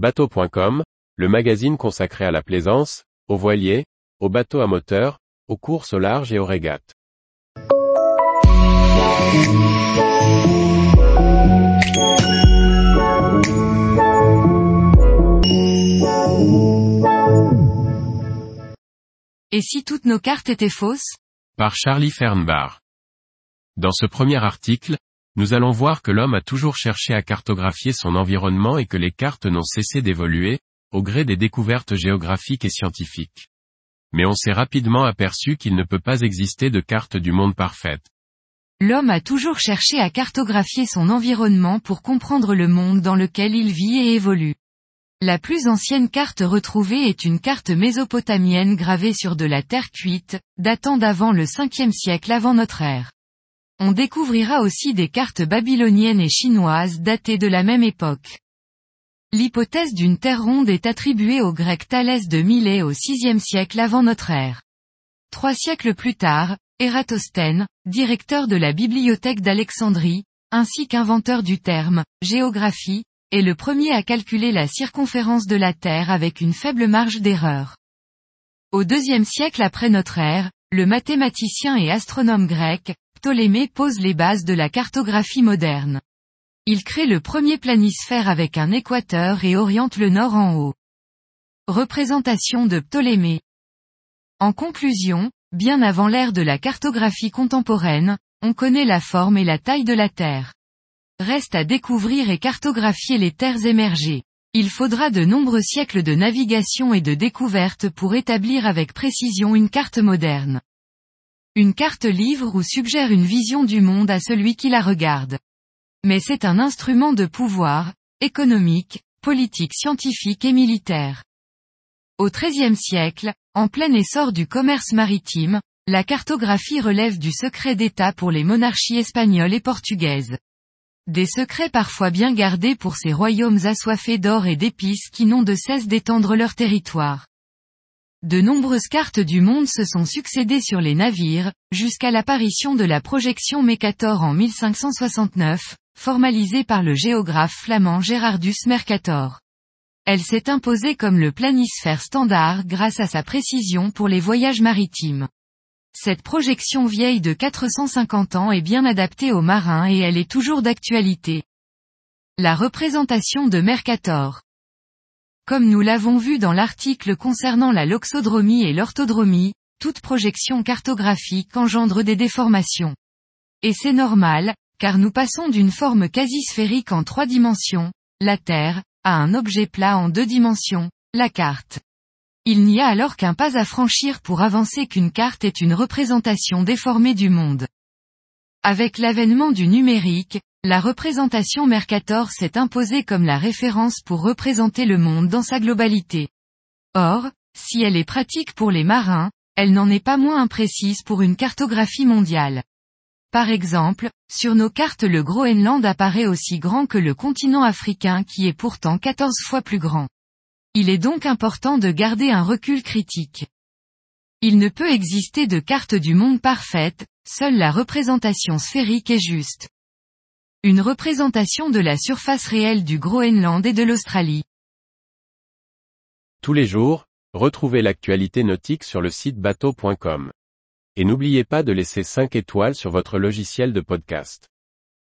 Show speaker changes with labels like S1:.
S1: Bateau.com, le magazine consacré à la plaisance, aux voiliers, aux bateaux à moteur, aux courses au large et aux régates.
S2: Et si toutes nos cartes étaient fausses?
S1: Par Charlie Fernbar. Dans ce premier article, nous allons voir que l'homme a toujours cherché à cartographier son environnement et que les cartes n'ont cessé d'évoluer, au gré des découvertes géographiques et scientifiques. Mais on s'est rapidement aperçu qu'il ne peut pas exister de carte du monde parfaite.
S2: L'homme a toujours cherché à cartographier son environnement pour comprendre le monde dans lequel il vit et évolue. La plus ancienne carte retrouvée est une carte mésopotamienne gravée sur de la terre cuite, datant d'avant le 5e siècle avant notre ère. On découvrira aussi des cartes babyloniennes et chinoises datées de la même époque. L'hypothèse d'une terre ronde est attribuée au grec Thalès de Milet au VIe siècle avant notre ère. Trois siècles plus tard, Ératosthène, directeur de la bibliothèque d'Alexandrie, ainsi qu'inventeur du terme, géographie, est le premier à calculer la circonférence de la Terre avec une faible marge d'erreur. Au deuxième siècle après notre ère, le mathématicien et astronome grec, Ptolémée pose les bases de la cartographie moderne. Il crée le premier planisphère avec un équateur et oriente le nord en haut. Représentation de Ptolémée. En conclusion, bien avant l'ère de la cartographie contemporaine, on connaît la forme et la taille de la Terre. Reste à découvrir et cartographier les terres émergées. Il faudra de nombreux siècles de navigation et de découverte pour établir avec précision une carte moderne. Une carte livre ou suggère une vision du monde à celui qui la regarde. Mais c'est un instrument de pouvoir, économique, politique scientifique et militaire. Au XIIIe siècle, en plein essor du commerce maritime, la cartographie relève du secret d'État pour les monarchies espagnoles et portugaises. Des secrets parfois bien gardés pour ces royaumes assoiffés d'or et d'épices qui n'ont de cesse d'étendre leur territoire. De nombreuses cartes du monde se sont succédées sur les navires, jusqu'à l'apparition de la projection Mercator en 1569, formalisée par le géographe flamand Gerardus Mercator. Elle s'est imposée comme le planisphère standard grâce à sa précision pour les voyages maritimes. Cette projection vieille de 450 ans est bien adaptée aux marins et elle est toujours d'actualité. La représentation de Mercator. Comme nous l'avons vu dans l'article concernant la loxodromie et l'orthodromie, toute projection cartographique engendre des déformations. Et c'est normal, car nous passons d'une forme quasi sphérique en trois dimensions, la Terre, à un objet plat en deux dimensions, la carte. Il n'y a alors qu'un pas à franchir pour avancer qu'une carte est une représentation déformée du monde. Avec l'avènement du numérique, la représentation Mercator s'est imposée comme la référence pour représenter le monde dans sa globalité. Or, si elle est pratique pour les marins, elle n'en est pas moins imprécise pour une cartographie mondiale. Par exemple, sur nos cartes le Groenland apparaît aussi grand que le continent africain qui est pourtant 14 fois plus grand. Il est donc important de garder un recul critique. Il ne peut exister de carte du monde parfaite, seule la représentation sphérique est juste. Une représentation de la surface réelle du Groenland et de l'Australie.
S1: Tous les jours, retrouvez l'actualité nautique sur le site bateau.com. Et n'oubliez pas de laisser 5 étoiles sur votre logiciel de podcast.